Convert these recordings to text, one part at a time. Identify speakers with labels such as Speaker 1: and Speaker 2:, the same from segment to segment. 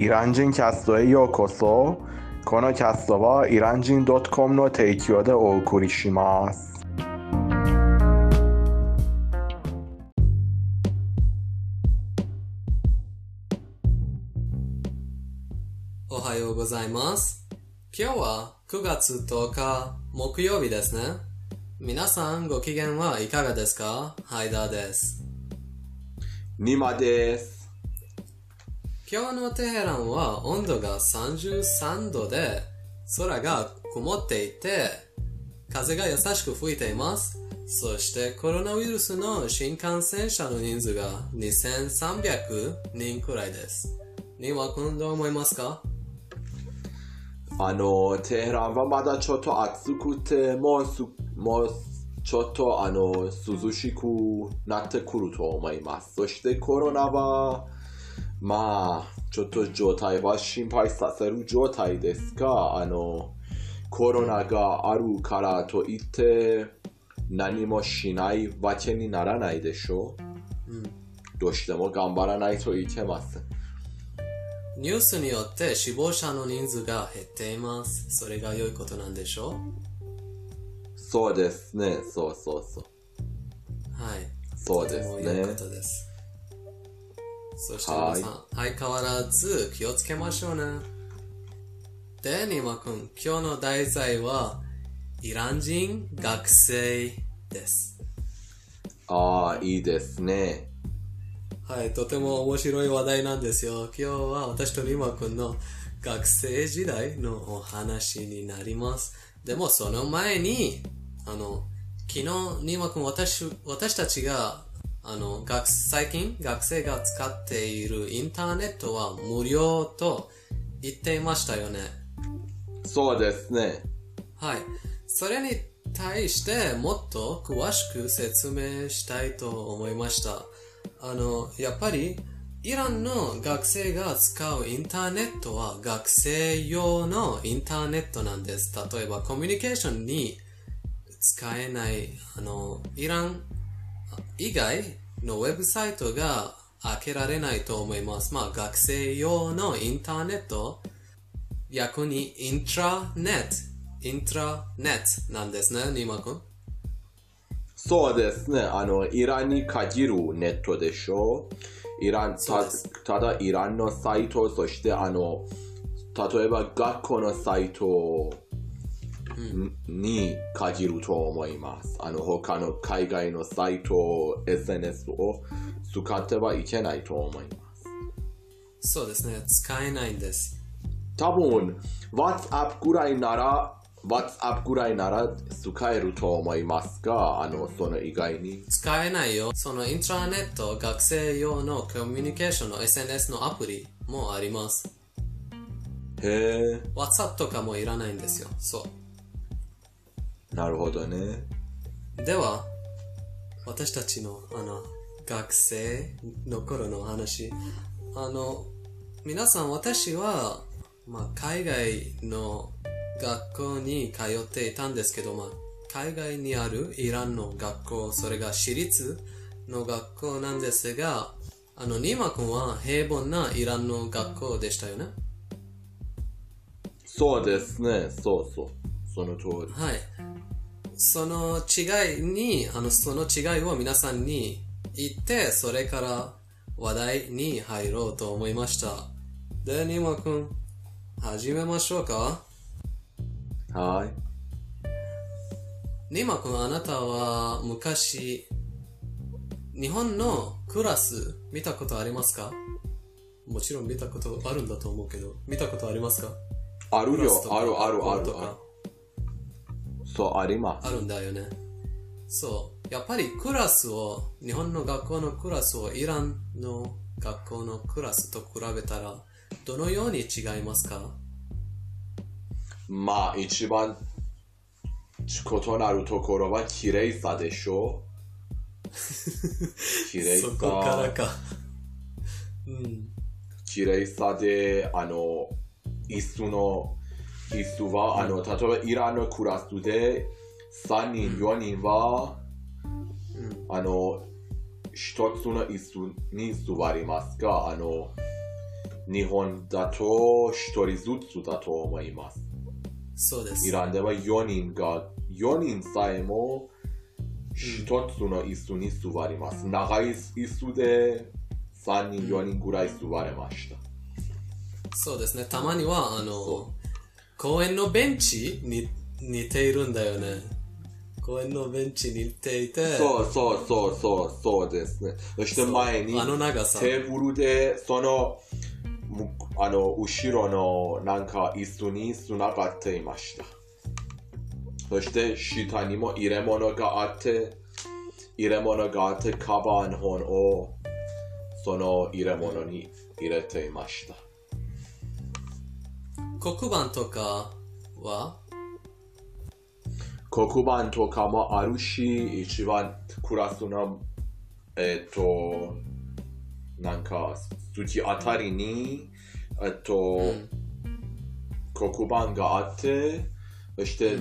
Speaker 1: イラン人キャストへようこそこのキャストはイラン人 .com の提供でお送りします
Speaker 2: おはようございます。今日は9月10日木曜日ですね。皆さんご機嫌はいかがですかハイダーです。
Speaker 1: ニマです
Speaker 2: 今日のテヘランは温度が33度で空が曇っていて風が優しく吹いています。そしてコロナウイルスの新感染者の人数が2300人くらいです。ニワ君どう思いますか？
Speaker 1: あのテヘランはまだちょっと暑くてもうすもうちょっとあの涼しくなってくると思いますそしてコロナはまあちょっと状態は心配させる状態ですがあのコロナがあるからといって何もしないわけにならないでしょう、
Speaker 2: うん。
Speaker 1: どうしても頑張らないといけません
Speaker 2: ニュースによって死亡者の人数が減っています。それが良いことなんでしょ
Speaker 1: そうですね。そうそうそう。
Speaker 2: うはい。
Speaker 1: そうです
Speaker 2: とても良い
Speaker 1: ね
Speaker 2: ことです。そして皆さん、相変わらず気をつけましょうね。で、ニマ君、今日の題材は、イラン人学生です。
Speaker 1: ああいいですね
Speaker 2: はい、とても面白い話題なんですよ。今日は私とリマ君の学生時代のお話になります。でもその前に、あの、昨日リマ君私、私たちが、あの、学、最近学生が使っているインターネットは無料と言っていましたよね。
Speaker 1: そうですね
Speaker 2: はい。それに対してもっと詳しく説明したいと思いました。あの、やっぱり、イランの学生が使うインターネットは学生用のインターネットなんです。例えばコミュニケーションに使えない、あの、イラン以外のウェブサイトが開けられないと思います。まあ学生用のインターネット逆にイントラネット、イントラネットなんですね、ニマ君。
Speaker 1: そうですね。あの、イランに限るネットでしょイランたただイランのサイト、そしてあの、例えば学校のサイトに限ると思います。あの、他の海外のサイト、SNS を使ってはいけないと思います。
Speaker 2: そうですね、使えないんです。
Speaker 1: 多分、WhatsApp ぐらいなら、WhatsApp ぐらいなら使えると思いますが、あの、その以外に。
Speaker 2: 使えないよ。そのイントラネット、学生用のコミュニケーションの SNS のアプリもあります。
Speaker 1: へえ、
Speaker 2: WhatsApp とかもいらないんですよ。そ
Speaker 1: なるほどね。
Speaker 2: う。では、私たちの、あの、学生の頃の話。あの、皆さん、私は、まあ、海外の学校に通っていたんですけど、まあ、海外にあるイランの学校、それが私立の学校なんですが、あの、ニーマ君は平凡なイランの学校でしたよね？
Speaker 1: そうですね。そうそう。その通り。
Speaker 2: はい。その違いに、あの、その違いを皆さんに言って、それから話題に入ろうと思いました。で、ニーマ君、始めましょうか？
Speaker 1: はい。
Speaker 2: ニーマ君、あなたは昔、日本のクラス見たことありますか？もちろん見たことあるんだと思うけど、見たことありますか？
Speaker 1: あるよあるあるあるある。そう、あります。
Speaker 2: あるんだよね。そう。やっぱりクラスを、日本の学校のクラスをイランの学校のクラスと比べたら、どのように違いますか？
Speaker 1: まあ、一番、異なるところは綺麗さでしょ 綺麗
Speaker 2: そこから
Speaker 1: さ。
Speaker 2: か。うん。
Speaker 1: 綺麗さで、あの、椅子の、椅子は、あの、例えばイランのクラスで、3人、4人は、
Speaker 2: うん。
Speaker 1: あの、一つの椅子に座りますが、あの、日本だと一人ずつだと思います。
Speaker 2: そうです
Speaker 1: イ。ランでは4人が、4人さえも一つの椅子に座ります。長い椅子で3人、4人ぐらい座れました。
Speaker 2: そうですね。たまには、あの
Speaker 1: そ、
Speaker 2: 公園のベンチに似ているんだよね。公園のベンチに似ていて、
Speaker 1: そうそうそうそうそうですね。そして前に
Speaker 2: あの長さ。
Speaker 1: テーブルでそのむあの後ろのなんか椅子につながっていました。そして下にも入れ物があって、入れ物があってカバン本をその入れ物に入れていました。
Speaker 2: 黒板とかは？
Speaker 1: 黒板とかもあるし、一番クラスの、えっ、と、なんか、月あたりに、えっ、と、黒板があって、そして、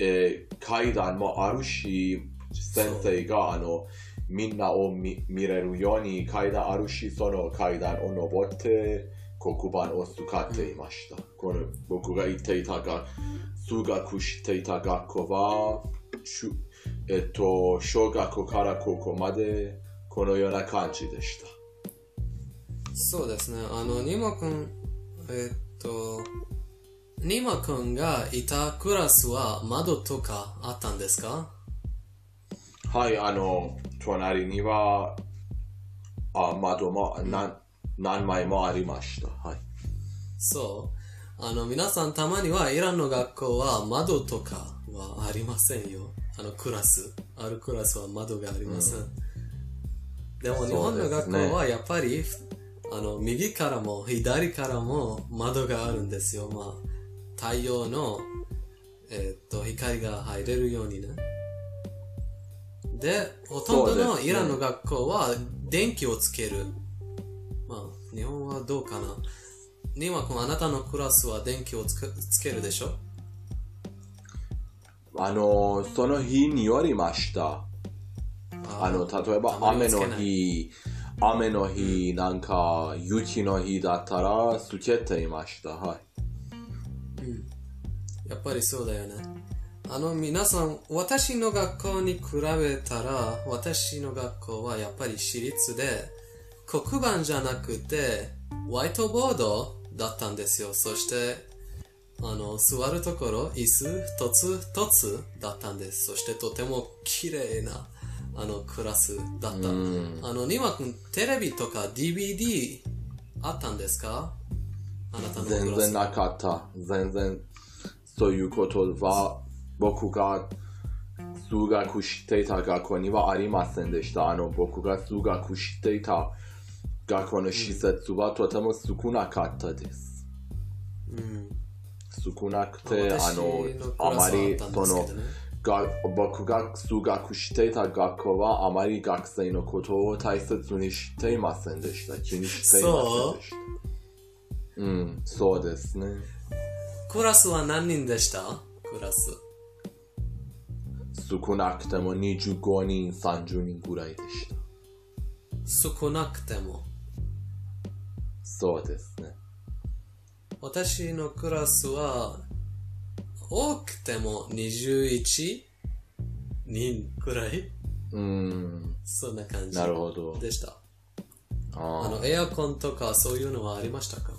Speaker 1: えー階段もあるし、先生が、あの、みんなを見見れるように階段あるし、その階段を登って、黒板を使っていました。この僕が行っていたが、数学していた学校は、えっと、小学校から高校までこのような感じでした。
Speaker 2: そうですね。あの、ニマ君、えっと、ニマ君がいたクラスは窓とかあったんですか？
Speaker 1: はい、あの、隣には、あ窓も何何枚もありました。はい。
Speaker 2: そう。あの、皆さんたまにはイランの学校は窓とかはありませんよ。あの、クラス。あるクラスは窓がありません。でも日本の学校はやっぱり、あの、右からも左からも窓があるんですよ。まあ、太陽の、えーっと、光が入れるようにね。で、ほとんどのイランの学校は電気をつける。まあ、日本はどうかな？ニマ君、あなたのクラスは電気をつけつけるでしょ？
Speaker 1: あの、その日によりました。あの、例えば雨の日、雨の日、なんか雪の日だったらつけていました。はい。
Speaker 2: やっぱりそうだよね。あの、皆さん、私の学校に比べたら、私の学校はやっぱり私立で、黒板じゃなくて、ホワイトボードだったんですよ。そして、あの、座るところ、椅子一つ一つだったんです。そしてとても綺麗な、あの、クラスだった。あの、ニワ君、テレビとか DVD あったんですか？あなたのクラス。
Speaker 1: 全然なかった。全然、そういうことは、僕が数学していた学校にはありませんでした。あの、僕が数学していた学校の施設はとても少なかったです。
Speaker 2: うん。
Speaker 1: 少なくて、あの、あまり、その、が僕が数学していた学校はあまり学生のことを大切にしていませんでした。気にしていませんでした。うん、そうですね。
Speaker 2: クラスは何人でしたクラス。
Speaker 1: 少なくても25人、30人ぐらいでした。
Speaker 2: 少なくても。
Speaker 1: そうですね。
Speaker 2: 私のクラスは、多くても21人くらい？
Speaker 1: うん、
Speaker 2: そんな感じ
Speaker 1: なるほど。
Speaker 2: でした。
Speaker 1: あ
Speaker 2: あの、エアコンとかそういうのはありましたか？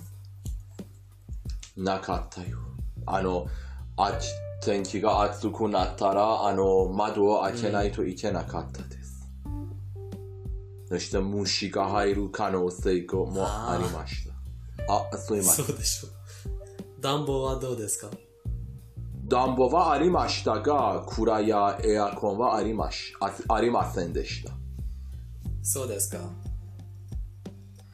Speaker 1: なかったよ。あの、あち天気が暑くなったら、あの、窓を開けないといけなかったです。そして虫が入る可能性もありました。あ、すいません。
Speaker 2: そうでしょう。暖房はどうですか？
Speaker 1: 暖房はありましたが、クーラーやエアコンはありましあありませんでした。
Speaker 2: そうですか。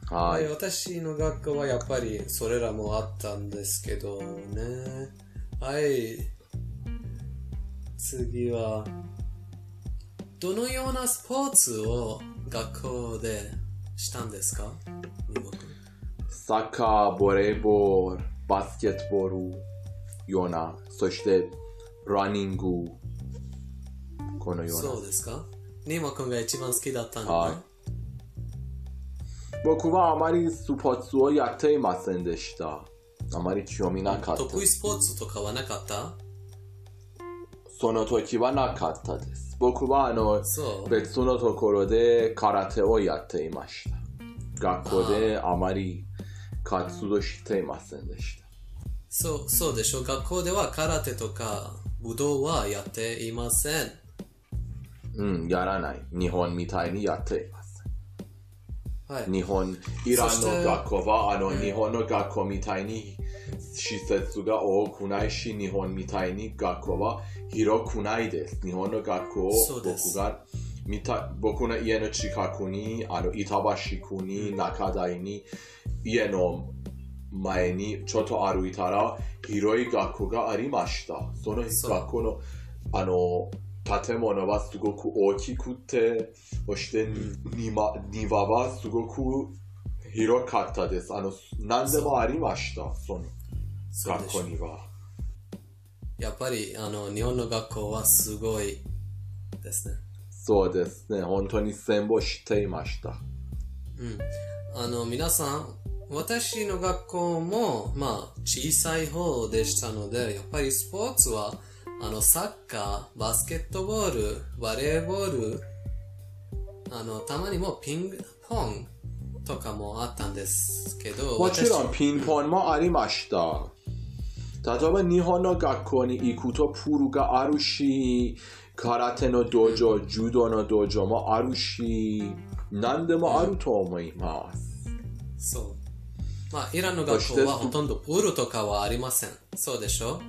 Speaker 1: は
Speaker 2: はいい、。私の学校はやっぱりそれらもあったんですけどね。はい。次は、どのようなスポーツを学校でしたんですか？
Speaker 1: サッカー、ボレーボール、バスケットボールような、そしてランニング、このような。
Speaker 2: そうですか？ニモ君が一番好きだったのは、
Speaker 1: はい僕はあまりスポーツをやっていませんでした。あまり興味なかった。
Speaker 2: 得意スポーツとかはなかった？
Speaker 1: その時はなかったです。僕はあの。別のところで空手をやっていました。学校であまり活動していませんでした。
Speaker 2: そう、そうでしょ。学校では空手とか武道はやっていません。
Speaker 1: うん、やらない。日本みたいにやって。
Speaker 2: はい。
Speaker 1: 日本、イランの学校は、あの、日本の学校みたいに施設が多くないし、日本みたいに学校は広くないです。日本の学校
Speaker 2: そうです
Speaker 1: 僕が見た、僕の家の近くに、あの、板橋区に、中台に、家の前にちょっと歩いたら、広い学校がありました。その学校の、あの、建物はすごく大きくて、そして庭庭はすごく広かったです。あの、何でもありました、その学校には。
Speaker 2: やっぱり、あの、日本の学校はすごいですね。
Speaker 1: そうですね、本当に戦後していました。
Speaker 2: うん。あの、皆さん、私の学校も、まあ、小さい方でしたので、やっぱりスポーツは、あの、サッカー、バスケットボール、バレーボール、あの、たまにもピンポンとかもあったんですけど、
Speaker 1: もちろん
Speaker 2: 私
Speaker 1: ピンポンもありました。例えば日本の学校に行くとプールがあるし、空手の道場、柔道の道場もあるし、何でもあると思います。
Speaker 2: そう。まあ、イランの学校はほとんどプールとかはありません。そうでしょ？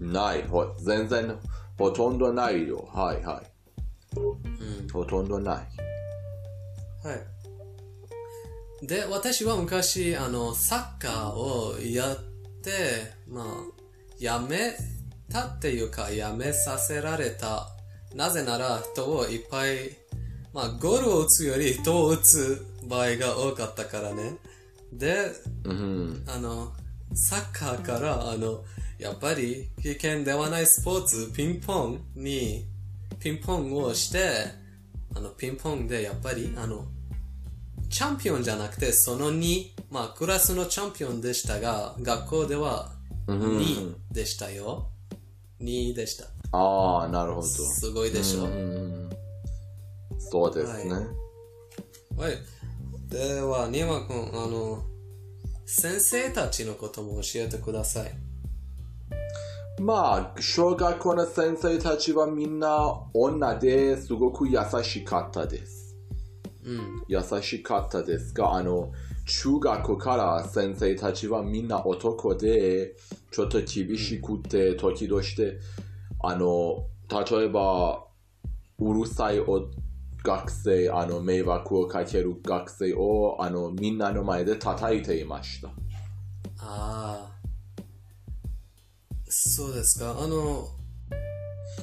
Speaker 1: ない、ほ全然ほとんどないよ。はいはい。
Speaker 2: うん。
Speaker 1: ほとんどない。
Speaker 2: はい。で、私は昔、あの、サッカーをやって、まあ、やめたっていうか、やめさせられた。なぜなら、人をいっぱい、まあ、ゴールを打つより人を打つ場合が多かったからね。で、
Speaker 1: うん。
Speaker 2: あの、サッカーから、あの、やっぱり危険ではないスポーツ、ピンポンに、ピンポンをして、あの、ピンポンでやっぱり、あの、チャンピオンじゃなくて、その2、まあ、クラスのチャンピオンでしたが、学校では2でしたよ。2でした。
Speaker 1: ああ、なるほど。
Speaker 2: すごいでしょ。
Speaker 1: うんそうですね。
Speaker 2: はい。では、ニーマ君、あの、先生たちのことも教えてください。
Speaker 1: まあ、小学校の先生たちはみんな女ですごく優しかったです。
Speaker 2: うん。
Speaker 1: 優しかったですが、あの、中学校から先生たちはみんな男で、ちょっと厳しくて、時々して、あの、例えば、うるさいお学生、あの、迷惑をかける学生を、あの、みんなの前で叩いていました。
Speaker 2: ああ。そうですか？あの、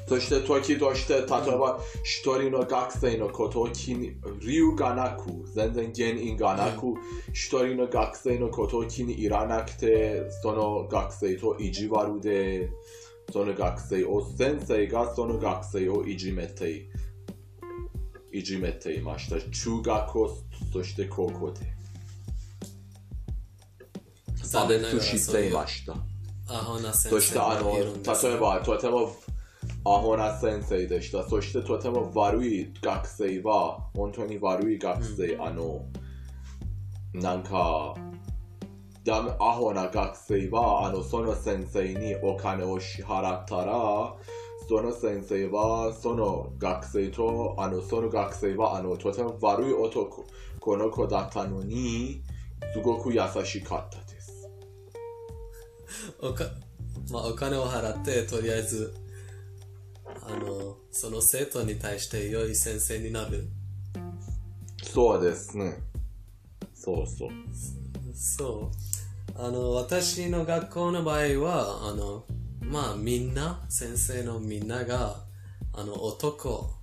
Speaker 1: そして時として、例えば一人の学生のことに、理由がなく、全然原因がなく、一人の学生のことを気に入らなくて、その学生と意地悪で、その学生を、先生がその学生をいじめて、いじめていました。中学校、そして高校で。差別していました。
Speaker 2: アホな先
Speaker 1: そして
Speaker 2: 生
Speaker 1: あの、
Speaker 2: がいるんです
Speaker 1: 例えばとてもアホな先生でした。そしてとても悪い学生は、本当に悪い学生、あの、なんか、ダメアホな学生は、あの、その先生にお金を支払ったら、その先生は、その学生と、あの、その学生は、あの、とても悪い男の子だったのに、すごく優しかったです。
Speaker 2: おか、まあ、お金を払って、とりあえず、あの、その生徒に対して良い先生になる。
Speaker 1: そうですね。そうそう。
Speaker 2: そう。あの、私の学校の場合は、あの、まあ、みんな、先生のみんなが、あの、男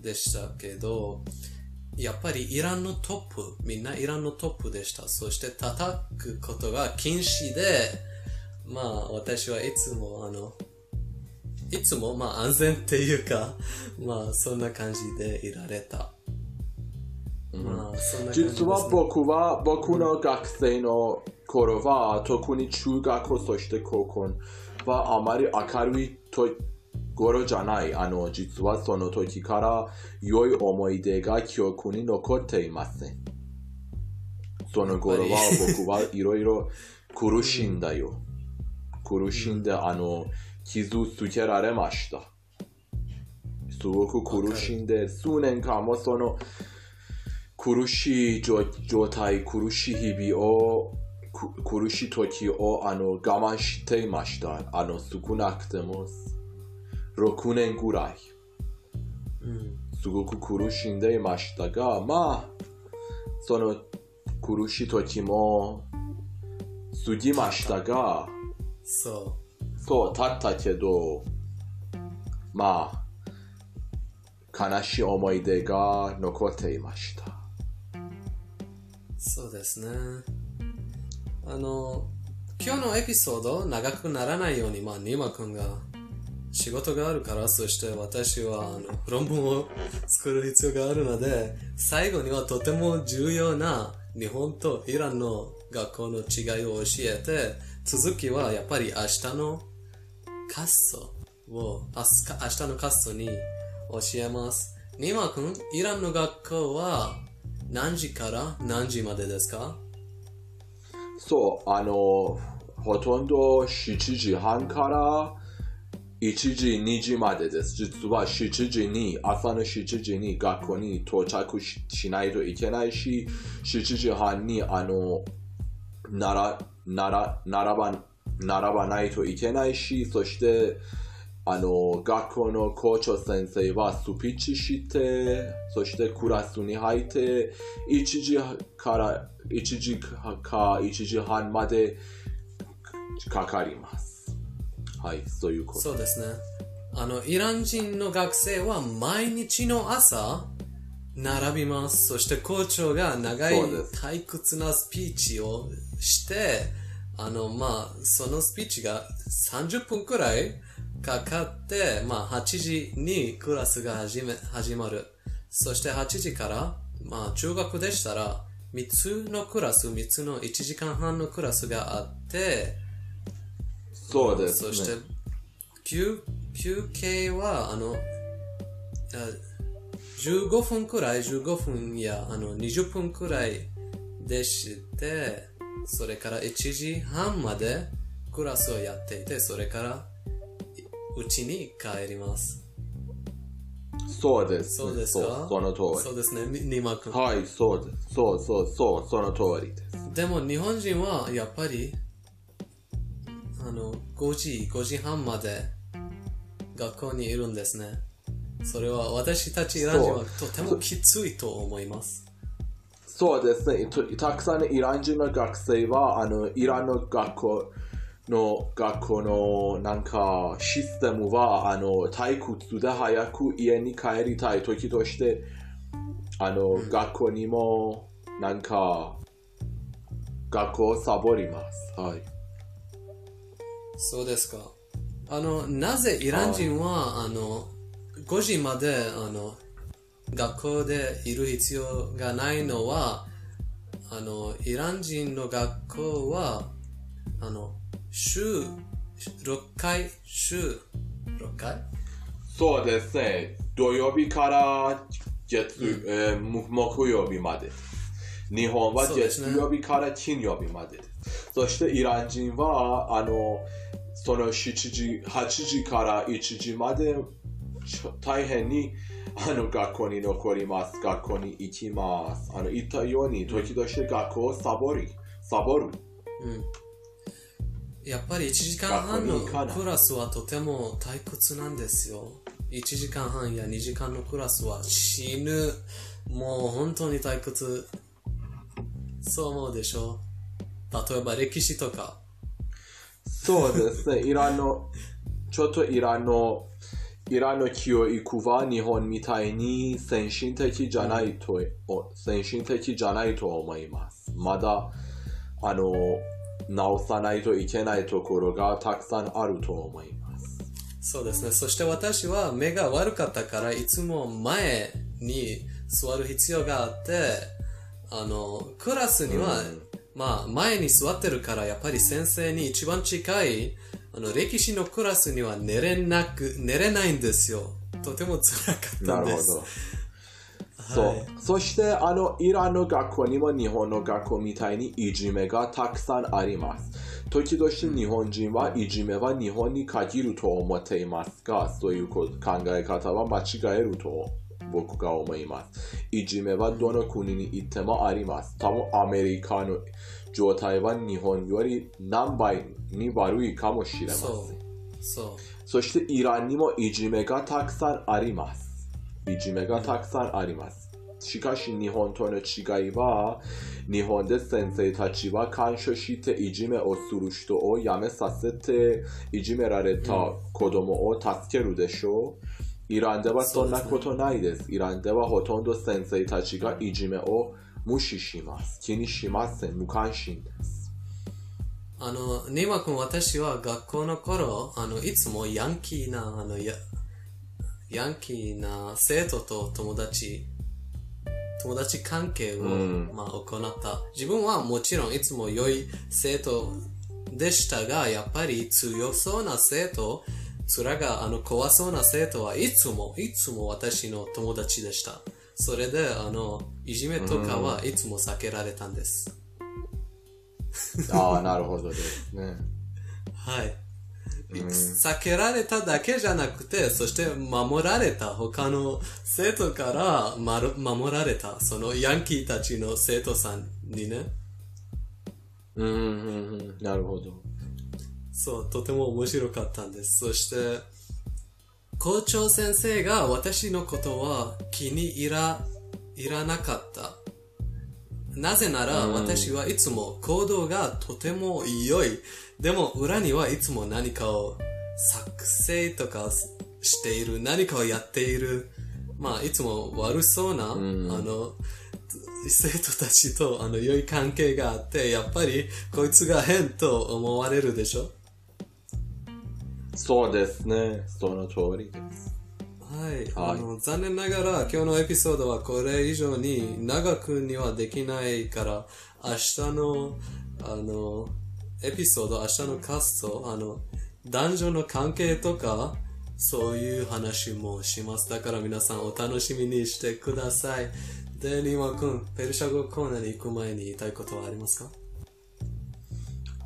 Speaker 2: でしたけど、やっぱりイランのトップ、みんなイランのトップでした。そして叩くことが禁止で、まあ、私はいつも、あの、いつも、まあ、安全っていうか、まあ、そんな感じでいられた。まあ、そんな感じね。
Speaker 1: 実は僕は、僕の学生の頃は、特に中学校、そして高校はあまり明るいと頃じゃない。あの、実はその時から良い思い出が記憶に残っていません。その頃は僕はいろいろ苦しんだよ。苦しんで、あの、傷つけられました。すごく苦しんで、数年間もその、苦しい状状態、苦しい日々を、く苦しい時をあの我慢していました。あの少なくても6年ぐらい。
Speaker 2: うん。
Speaker 1: すごく苦しんでいましたが、まあ、その苦しい時も過ぎましたが、
Speaker 2: そ
Speaker 1: そう、経ったけど、まあ、悲しい思い出が残っていました。
Speaker 2: う。そうですね。あの、今日のエピソード長くならないように、まあ、ニーマ君が仕事があるから、そして私はあの論文を作る必要があるので、最後にはとても重要な日本とイランの学校の違いを教えて、続きはやっぱり明日のカストを、明日のカストに教えます。ニーマ君、イランの学校は何時から何時までですか？
Speaker 1: そう、あの、ほとんど7時半から1時、2時までです。実は7時に、朝の7時に学校に到着ししないといけないし、7時半に、あの、なら、なら、並ば、並ばないといけないし、そして、あの、学校の校長先生はスピーチして、そしてクラスに入って、1時から、1時か1時半までかかります。はい、そういうこと。
Speaker 2: そうですね。あの、イラン人の学生は毎日の朝、並びます。そして校長が長い退屈なスピーチをして、あの、まあ、そのスピーチが30分くらいかかって、まあ、8時にクラスが始め、始まる。そして8時から、まあ、中学でしたら、3つのクラス、3つの1時間半のクラスがあって、
Speaker 1: そうです、ね。
Speaker 2: そして、休休憩は、あの、あ15分くらい、15分やあの20分くらいでして、それから1時半までクラスをやっていて、それからうちに帰ります。
Speaker 1: そうです、
Speaker 2: そうですか？
Speaker 1: その通
Speaker 2: そうですね、にニマ君
Speaker 1: り。。はい、そうです。そうそうそう、その通りです。
Speaker 2: でも日本人はやっぱりあの5時5時半まで学校にいるんですねそれは私たちイラン人はとてもきついと思います
Speaker 1: そうですね。とたくさんのイラン人の学生は、あの、イランの学校の、学校のなんかシステムは、あの、退屈で早く家に帰りたい時として、あの、学校にも、なんか、学校をサボります。はい。
Speaker 2: そうですかあのなぜイラン人はあの5時まであの学校でいる必要がないのはあのイラン人の学校はあの週6回週6回？
Speaker 1: そうですね。土曜日から月、えー木木曜日まで。日本は月曜日から金曜日まで。そしてイラン人は、あの、その7時、8時から1時まで大変にあの学校に残ります。学校に行きます。あの言ったように、時々学校をサボり、サボる。
Speaker 2: やっぱり1時間半のクラスはとても退屈なんですよ。1時間半や2時間のクラスは死ぬ。もう本当に退屈。そう思うでしょ例えば歴史とか。
Speaker 1: そうですね。イランの、ちょっとイランの、イランの教育は日本みたいに先進的じゃないと、お先進的じゃないと思います。まだ、あの、直さないといけないところがたくさんあると思います。
Speaker 2: そうですね。そして私は目が悪かったからいつも前に座る必要があって、あの、クラスには、
Speaker 1: うん
Speaker 2: まあ、前に座ってるから、やっぱり先生に一番近い、あの、歴史のクラスには寝れなく、寝れないんですよ。とても辛かった
Speaker 1: なんる
Speaker 2: です。
Speaker 1: ほど。そう、
Speaker 2: はい
Speaker 1: そしてあのイランの学校にも日本の学校みたいにいじめがたくさんあります時々日本人はいじめは日本に限ると思っていますがそういうこ考え方は間違えると僕が思いますいじめはどの国に行ってもあります多分アメリカの状態は日本より何倍に悪いかもしれません
Speaker 2: そう。そう。
Speaker 1: そしてイランにもいじめがたくさんあります。いじめがたくさんあります。しかし日本との違いは、日本で先生たちは感謝していじめをする人をやめさせて、いじめられた子供を助けるでしょう。イランではそんなことないです。イランではほとんど先生たちがいじめを無視します。気にしません。無関心です。
Speaker 2: あの、ネイマ君、私は学校の頃、あの、いつもヤンキーな、あの、や、ヤンキーな生徒と友達、友達関係を、
Speaker 1: ん
Speaker 2: まあ、行った。自分はもちろんいつも良い生徒でしたが、やっぱり強そうな生徒、面があの怖そうな生徒はいつも、いつも私の友達でした。それで、あの、いじめとかはいつも避けられたんです。
Speaker 1: ああ、なるほどですね。
Speaker 2: はい。避けられただけじゃなくて、そして守られた他の生徒から守られた、そのヤンキーたちの生徒さんにね、
Speaker 1: うんうんうん、なるほど。
Speaker 2: そう、とても面白かったんです。そして、校長先生が私のことは気に入ら、いらなかった。なぜなら、私はいつも行動がとても良い。でも裏にはいつも何かを作成とかしている、何かをやっている。まあ、いつも悪そうな、あの、生徒たちとあの良い関係があって、やっぱりこいつが変と思われるでしょ
Speaker 1: そうですね。その通りです。
Speaker 2: はい、あの残念ながら今日のエピソードはこれ以上に長くにはできないから明日のあのエピソード明日のカストあの男女の関係とかそういう話もします。だから皆さんお楽しみにしてください。でリマ君ペルシャ語コーナーに行く前に言いたいことはありますか？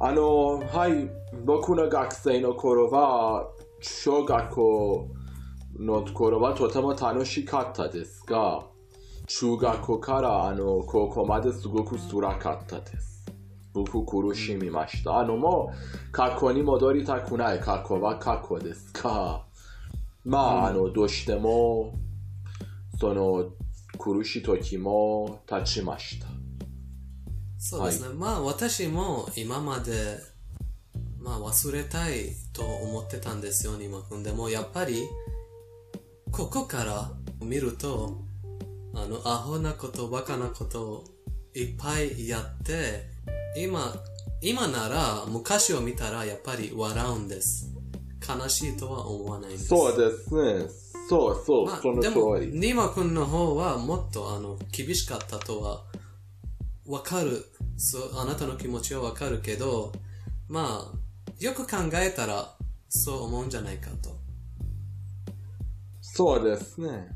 Speaker 1: あの、はい、僕の学生の頃は、小学校の頃はとても楽しかったですが、中学校からあの高校まですごく辛かったです。僕苦しみました。あのもう過去に戻りたくない過去は過去ですが、まあ、あのどうしてもその苦しい時も経ちました。
Speaker 2: そうですね。まあ私も今まで、まあ忘れたいと思ってたんですよ、ニマ君。でもやっぱり、ここから見ると、あの、アホなこと、バカなことをいっぱいやって、今、今なら昔を見たらやっぱり笑うんです。悲しいとは思わないんです。
Speaker 1: そうですね。そうそう、
Speaker 2: まあ
Speaker 1: その
Speaker 2: でも、
Speaker 1: 通り。
Speaker 2: ニマ君の方はもっとあの厳しかったとはわかるそう。あなたの気持ちはわかるけど、まあ、よく考えたらそう思うんじゃないかと。
Speaker 1: そうですね。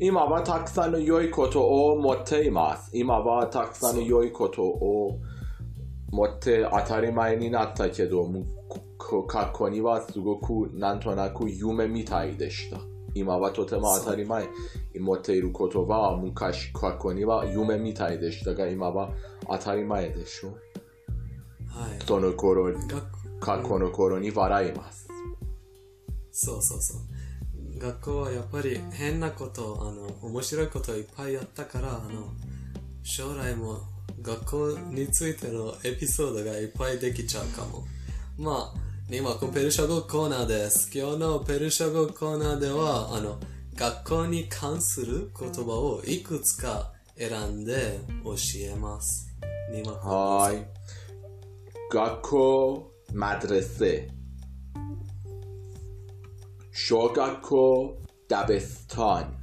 Speaker 1: 今はたくさんの良いことを持っています。今はたくさんの良いことを持って当たり前になったけど、過去にはすごくなんとなく夢みたいでした。今はとても当たり前に持っていることは昔過去には夢みたいでしたが今は当たり前でしょ。
Speaker 2: はい。
Speaker 1: その頃、
Speaker 2: 学
Speaker 1: 過去の頃に笑います。
Speaker 2: そうそうそう。学校はやっぱり変なこと、あの、面白いこといっぱいやったから、あの、将来も学校についてのエピソードがいっぱいできちゃうかも。まあ、今、このペルシャ語コーナーです。今日のペルシャ語コーナーでは、あの、学校に関する言葉をいくつか選んで教えます。今
Speaker 1: はい。学校、マドレセ。小学校、ダベスタン。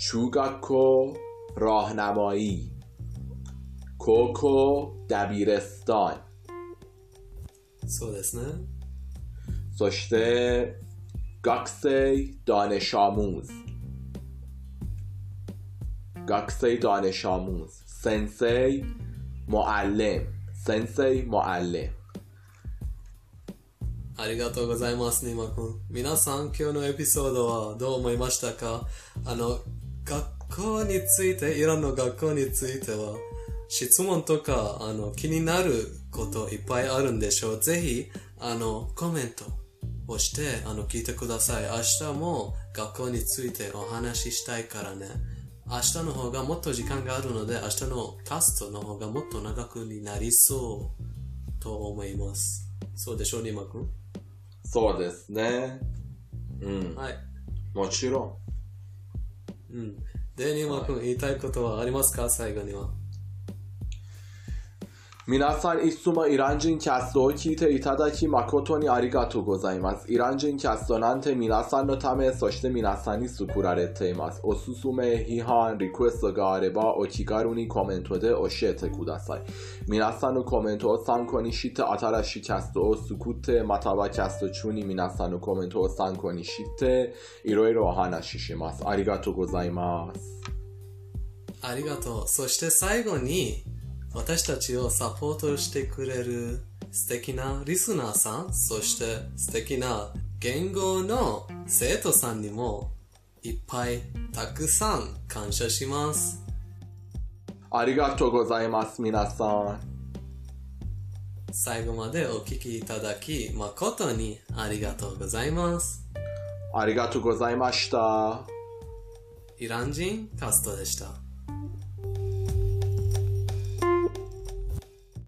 Speaker 1: چوگاکو راهنمایی کوکو دبیرستان
Speaker 2: そうですね。
Speaker 1: そして学生 دانش آموز 学生 دانش آموز سنسی معلم سنسی معلم
Speaker 2: ありがとうございます、ニマ君。皆さん、今日のエピソードはどう思いましたかあの、学校について、イランの学校については、質問とか、あの、気になる こといっぱいあるんでしょう。ぜひ、あの、コメントをして、あの、聞いてください。明日も学校についてお話ししたいからね。明日の方がもっと時間があるので、明日のキャストの方がもっと長くになりそうと思います。そうでしょう、ニマ君？
Speaker 1: そうですねうん
Speaker 2: はい。
Speaker 1: もちろん
Speaker 2: うん。で、ニマ君、言いたいことはありますか？最後には。
Speaker 1: 皆さんいつもイラン人キャストを聞いていただき誠にありがとうございます。イラン人キャストなんて皆さんのため、そして皆さんに作られています。おすすめ、批判、リクエストがあれば、お気軽にコメントで教えてください。皆さんのコメントを参考にして、新しいキャストを作って、またはキャスト中に皆さんのコメントを参考にして、いろいろお話しします。ありがとうございます。
Speaker 2: ありがとう。そして最後に、私たちをサポートしてくれる素敵なリスナーさん、そして素敵な言語の生徒さんにもいっぱいたくさん感謝します。
Speaker 1: ありがとうございます、皆さん。
Speaker 2: 最後までお聞きいただき誠にありがとうございます。
Speaker 1: ありがとうございました。
Speaker 2: イラン人カストでした。